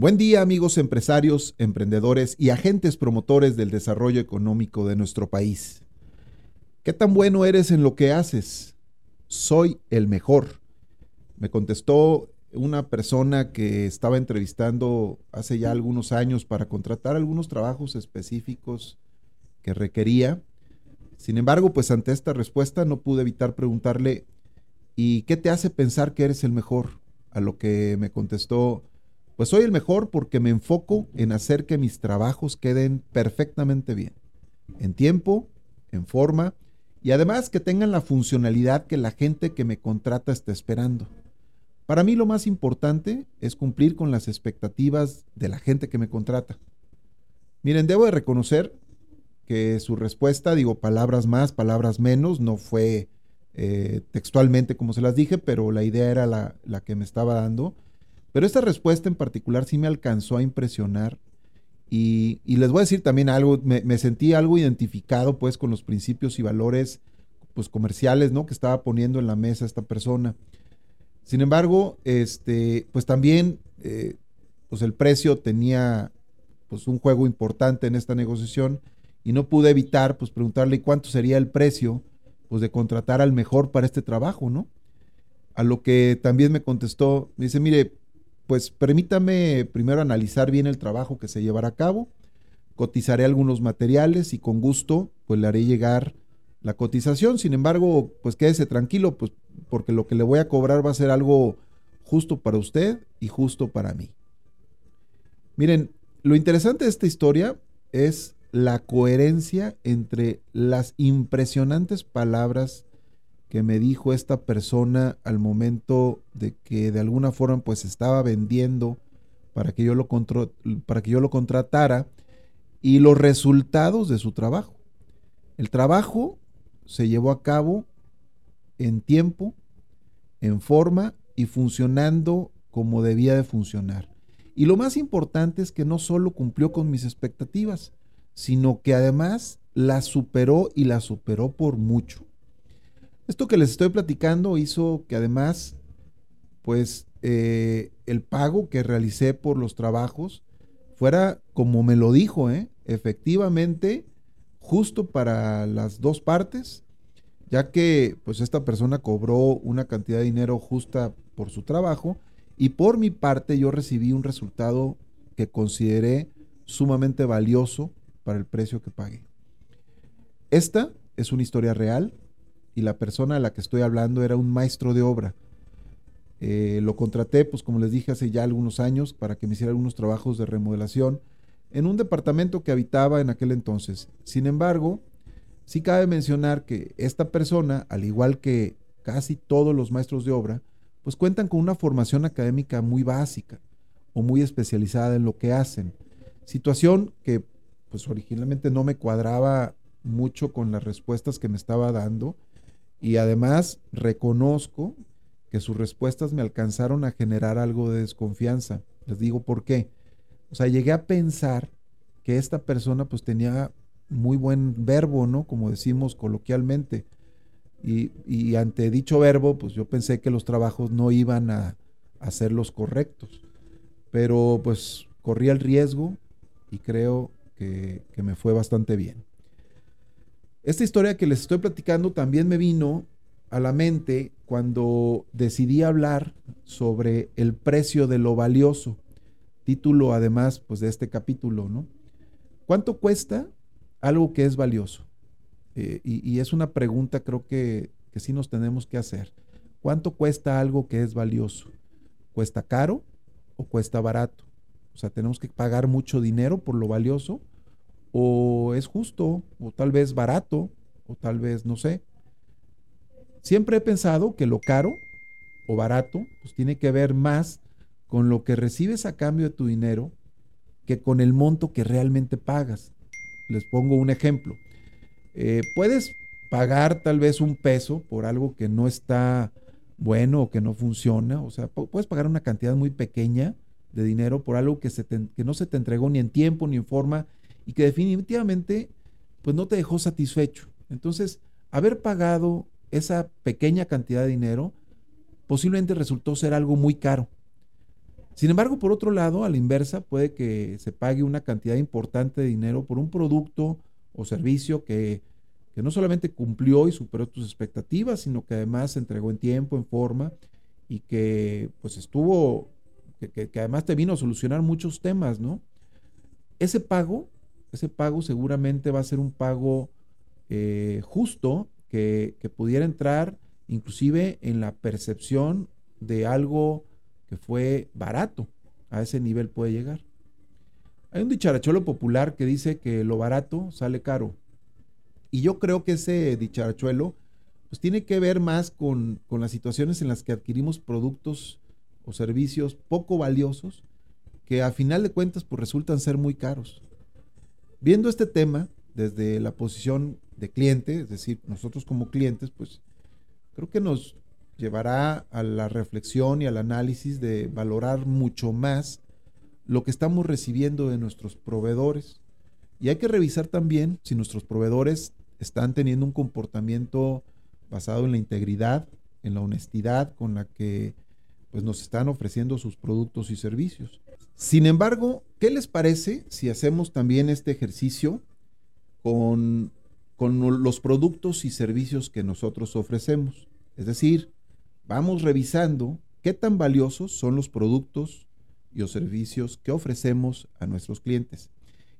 Buen día amigos empresarios, emprendedores y agentes promotores del desarrollo económico de nuestro país. ¿Qué tan bueno eres en lo que haces? Soy el mejor. Me contestó una persona que estaba entrevistando hace ya algunos años para contratar algunos trabajos específicos que requería. Sin embargo, pues ante esta respuesta no pude evitar preguntarle, ¿y qué te hace pensar que eres el mejor? A lo que me contestó, pues soy el mejor porque me enfoco en hacer que mis trabajos queden perfectamente bien, en tiempo, en forma y además que tengan la funcionalidad que la gente que me contrata está esperando. Para mí lo más importante es cumplir con las expectativas de la gente que me contrata. Miren, debo de reconocer que su respuesta, digo palabras más, palabras menos, no fue eh, textualmente como se las dije, pero la idea era la, la que me estaba dando pero esta respuesta en particular sí me alcanzó a impresionar y, les voy a decir también algo, me, sentí algo identificado pues con los principios y valores pues comerciales, ¿no? Que estaba poniendo en la mesa esta persona. Sin embargo, este, pues también, eh, pues el precio tenía pues un juego importante en esta negociación y no pude evitar pues preguntarle cuánto sería el precio pues de contratar al mejor para este trabajo, ¿no? A lo que también me contestó, me dice, mire, pues permítame primero analizar bien el trabajo que se llevará a cabo, cotizaré algunos materiales y con gusto pues le haré llegar la cotización. Sin embargo, pues quédese tranquilo, pues porque lo que le voy a cobrar va a ser algo justo para usted y justo para mí. Miren, lo interesante de esta historia es la coherencia entre las impresionantes palabras que me dijo esta persona al momento de que de alguna forma pues estaba vendiendo para que yo lo, para que yo lo contratara y los resultados de su trabajo. El trabajo se llevó a cabo en tiempo, en forma y funcionando como debía de funcionar. Y lo más importante es que no solo cumplió con mis expectativas, sino que además la superó y la superó por mucho. Esto que les estoy platicando hizo que además, pues, eh, el pago que realicé por los trabajos fuera como me lo dijo, ¿eh? efectivamente, justo para las dos partes, ya que pues esta persona cobró una cantidad de dinero justa por su trabajo y por mi parte yo recibí un resultado que consideré sumamente valioso para el precio que pagué. Esta es una historia real, y la persona a la que estoy hablando era un maestro de obra. Eh, lo contraté, pues como les dije, hace ya algunos años para que me hiciera algunos trabajos de remodelación en un departamento que habitaba en aquel entonces. Sin embargo, sí cabe mencionar que esta persona, al igual que casi todos los maestros de obra, pues cuentan con una formación académica muy básica o muy especializada en lo que hacen. Situación que pues originalmente no me cuadraba mucho con las respuestas que me estaba dando y además reconozco que sus respuestas me alcanzaron a generar algo de desconfianza. Les digo por qué. O sea, llegué a pensar que esta persona pues tenía muy buen verbo, ¿no? Como decimos coloquialmente. Y, ante dicho verbo, pues yo pensé que los trabajos no iban a, a ser los correctos. Pero pues corrí el riesgo y creo que me fue bastante bien. Esta historia que les estoy platicando también me vino a la mente cuando decidí hablar sobre el precio de lo valioso. Título además pues de este capítulo, ¿no? ¿Cuánto cuesta algo que es valioso? Eh, y, es una pregunta creo que, que sí nos tenemos que hacer. ¿Cuánto cuesta algo que es valioso? ¿Cuesta caro o cuesta barato? O sea, tenemos que pagar mucho dinero por lo valioso o es justo, o tal vez barato, o tal vez no sé. Siempre he pensado que lo caro o barato, pues tiene que ver más con lo que recibes a cambio de tu dinero que con el monto que realmente pagas. Les pongo un ejemplo. Eh, puedes pagar tal vez un peso por algo que no está bueno o que no funciona. O sea, puedes pagar una cantidad muy pequeña de dinero por algo que, se que no se te entregó ni en tiempo ni en forma y que definitivamente pues no te dejó satisfecho. Entonces, haber pagado esa pequeña cantidad de dinero posiblemente resultó ser algo muy caro. Sin embargo, por otro lado, a la inversa, puede que se pague una cantidad importante de dinero por un producto o servicio que, no solamente cumplió y superó tus expectativas, sino que además se entregó en tiempo, en forma y que pues estuvo, que, además te vino a solucionar muchos temas, ¿no? Ese pago, ese pago seguramente va a ser un pago eh, justo que, pudiera entrar inclusive en la percepción de algo que fue barato. A ese nivel puede llegar. Hay un dicharachuelo popular que dice que lo barato sale caro. Y yo creo que ese dicharachuelo pues tiene que ver más con, con las situaciones en las que adquirimos productos o servicios poco valiosos que a final de cuentas pues resultan ser muy caros. Viendo este tema desde la posición de cliente, es decir, nosotros como clientes, pues creo que nos llevará a la reflexión y al análisis de valorar mucho más lo que estamos recibiendo de nuestros proveedores. Y hay que revisar también si nuestros proveedores están teniendo un comportamiento basado en la integridad, en la honestidad con la que pues, nos están ofreciendo sus productos y servicios. Sin embargo, ¿qué les parece si hacemos también este ejercicio con, con los productos y servicios que nosotros ofrecemos? Es decir, vamos revisando qué tan valiosos son los productos y los servicios que ofrecemos a nuestros clientes.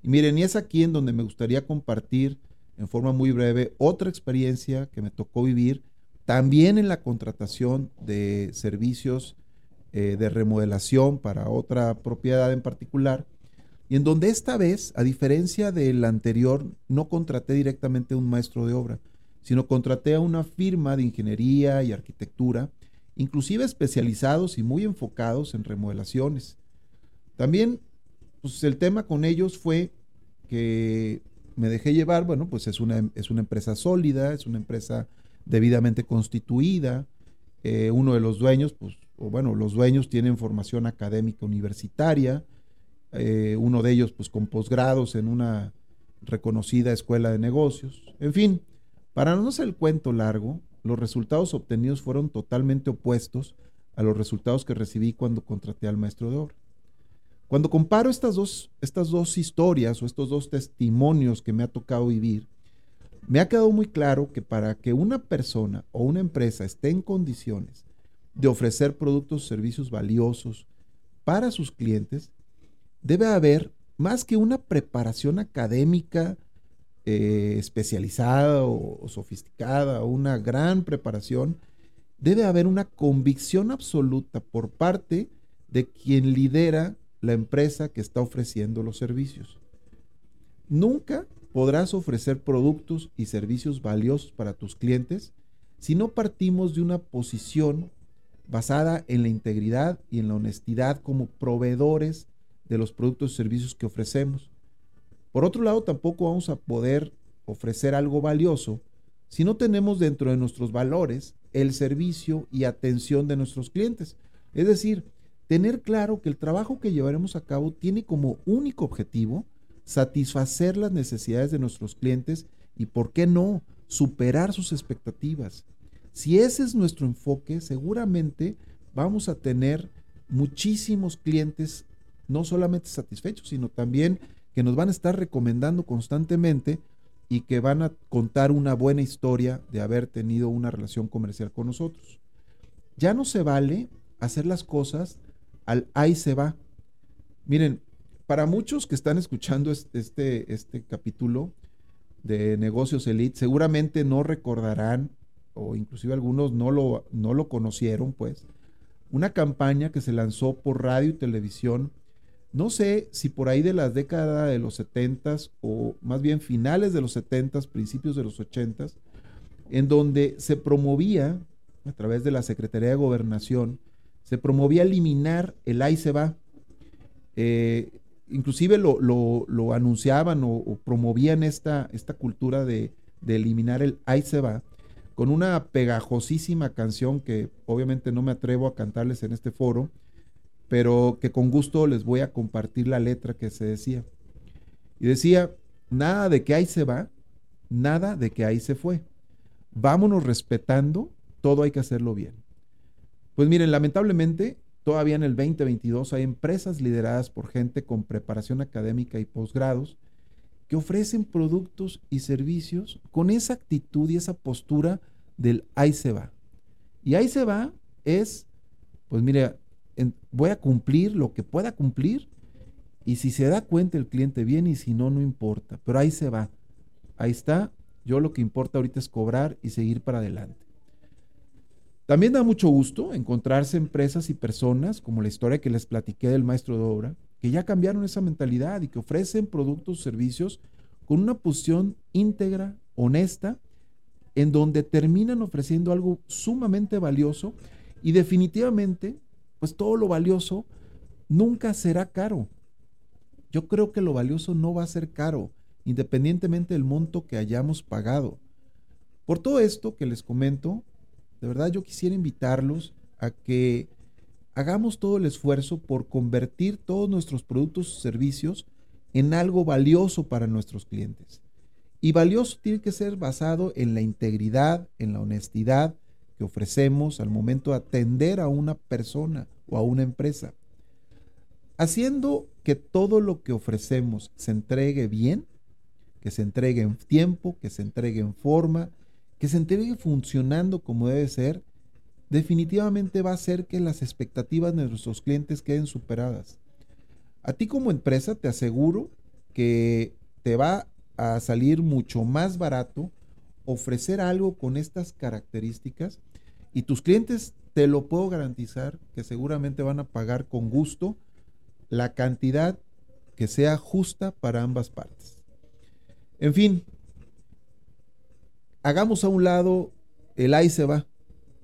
Y miren, y es aquí en donde me gustaría compartir en forma muy breve otra experiencia que me tocó vivir también en la contratación de servicios eh, de remodelación para otra propiedad en particular, y en donde esta vez, a diferencia del anterior, no contraté directamente a un maestro de obra, sino contraté a una firma de ingeniería y arquitectura inclusive especializados y muy enfocados en remodelaciones. También, pues el tema con ellos fue que me dejé llevar, bueno, pues es una, es una empresa sólida, es una empresa debidamente constituida. Eh, uno de los dueños, pues, o bueno, los dueños tienen formación académica universitaria, eh, uno de ellos, pues, con posgrados en una reconocida escuela de negocios. En fin, para no hacer el cuento largo, los resultados obtenidos fueron totalmente opuestos a los resultados que recibí cuando contraté al maestro de obra. Cuando comparo estas dos, estas dos historias o estos dos testimonios que me ha tocado vivir, me ha quedado muy claro que para que una persona o una empresa esté en condiciones de ofrecer productos o servicios valiosos para sus clientes, debe haber más que una preparación académica eh, especializada o, sofisticada, una gran preparación, debe haber una convicción absoluta por parte de quien lidera la empresa que está ofreciendo los servicios. Nunca podrás ofrecer productos y servicios valiosos para tus clientes si no partimos de una posición basada en la integridad y en la honestidad como proveedores de los productos y servicios que ofrecemos. Por otro lado, tampoco vamos a poder ofrecer algo valioso si no tenemos dentro de nuestros valores el servicio y atención de nuestros clientes. Es decir, tener claro que el trabajo que llevaremos a cabo tiene como único objetivo satisfacer las necesidades de nuestros clientes y, ¿por qué no?, superar sus expectativas. Si ese es nuestro enfoque, seguramente vamos a tener muchísimos clientes no solamente satisfechos, sino también que nos van a estar recomendando constantemente y que van a contar una buena historia de haber tenido una relación comercial con nosotros. Ya no se vale hacer las cosas al ahí se va. Miren, para muchos que están escuchando este, este capítulo de Negocios Elite, seguramente no recordarán, o inclusive algunos no lo, no lo conocieron, pues, una campaña que se lanzó por radio y televisión no sé si por ahí de la década de los 70 o más bien finales de los 70 principios de los 80 en donde se promovía a través de la Secretaría de Gobernación, se promovía eliminar el ahí se va. Eh, inclusive lo, anunciaban o, promovían esta, esta cultura de, de eliminar el ahí se va con una pegajosísima canción que obviamente no me atrevo a cantarles en este foro, pero que con gusto les voy a compartir la letra que se decía. Y decía, nada de que ahí se va, nada de que ahí se fue. Vámonos respetando, todo hay que hacerlo bien. Pues miren, lamentablemente, todavía en el 2022 hay empresas lideradas por gente con preparación académica y posgrados que ofrecen productos y servicios con esa actitud y esa postura del ahí se va. Y ahí se va es, pues mire, voy a cumplir lo que pueda cumplir y si se da cuenta el cliente bien y si no, no importa, pero ahí se va. Ahí está, yo lo que importa ahorita es cobrar y seguir para adelante. También da mucho gusto encontrarse empresas y personas, como la historia que les platiqué del maestro de obra, que ya cambiaron esa mentalidad y que ofrecen productos o servicios con una posición íntegra, honesta, en donde terminan ofreciendo algo sumamente valioso y definitivamente pues todo lo valioso nunca será caro. Yo creo que lo valioso no va a ser caro, independientemente del monto que hayamos pagado. Por todo esto que les comento, de verdad yo quisiera invitarlos a que hagamos todo el esfuerzo por convertir todos nuestros productos o servicios en algo valioso para nuestros clientes. Y valioso tiene que ser basado en la integridad, en la honestidad, que ofrecemos al momento de atender a una persona o a una empresa. Haciendo que todo lo que ofrecemos se entregue bien, que se entregue en tiempo, que se entregue en forma, que se entregue funcionando como debe ser, definitivamente va a hacer que las expectativas de nuestros clientes queden superadas. A ti como empresa te aseguro que te va a salir mucho más barato ofrecer algo con estas características y tus clientes, te lo puedo garantizar, que seguramente van a pagar con gusto la cantidad que sea justa para ambas partes. En fin, hagamos a un lado el ahí se va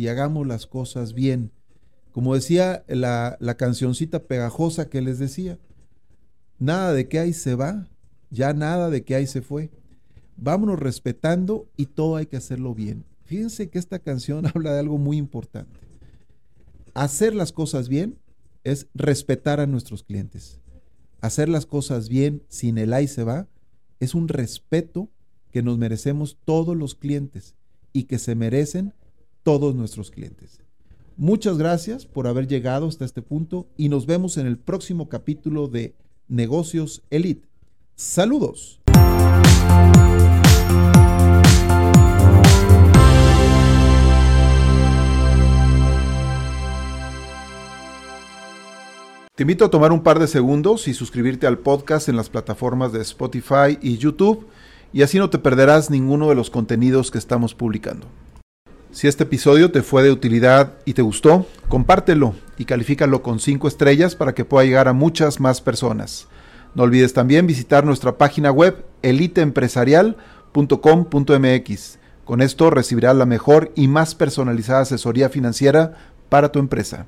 y hagamos las cosas bien. Como decía la, la cancioncita pegajosa que les decía, nada de que ahí se va, ya nada de que ahí se fue. Vámonos respetando y todo hay que hacerlo bien. Fíjense que esta canción habla de algo muy importante. Hacer las cosas bien es respetar a nuestros clientes. Hacer las cosas bien sin el ahí se va es un respeto que nos merecemos todos los clientes y que se merecen todos nuestros clientes. Muchas gracias por haber llegado hasta este punto y nos vemos en el próximo capítulo de Negocios Elite. Saludos. Te invito a tomar un par de segundos y suscribirte al podcast en las plataformas de Spotify y YouTube y así no te perderás ninguno de los contenidos que estamos publicando. Si este episodio te fue de utilidad y te gustó, compártelo y califícalo con 5 estrellas para que pueda llegar a muchas más personas. No olvides también visitar nuestra página web eliteempresarial.com.mx. Con esto recibirás la mejor y más personalizada asesoría financiera para tu empresa.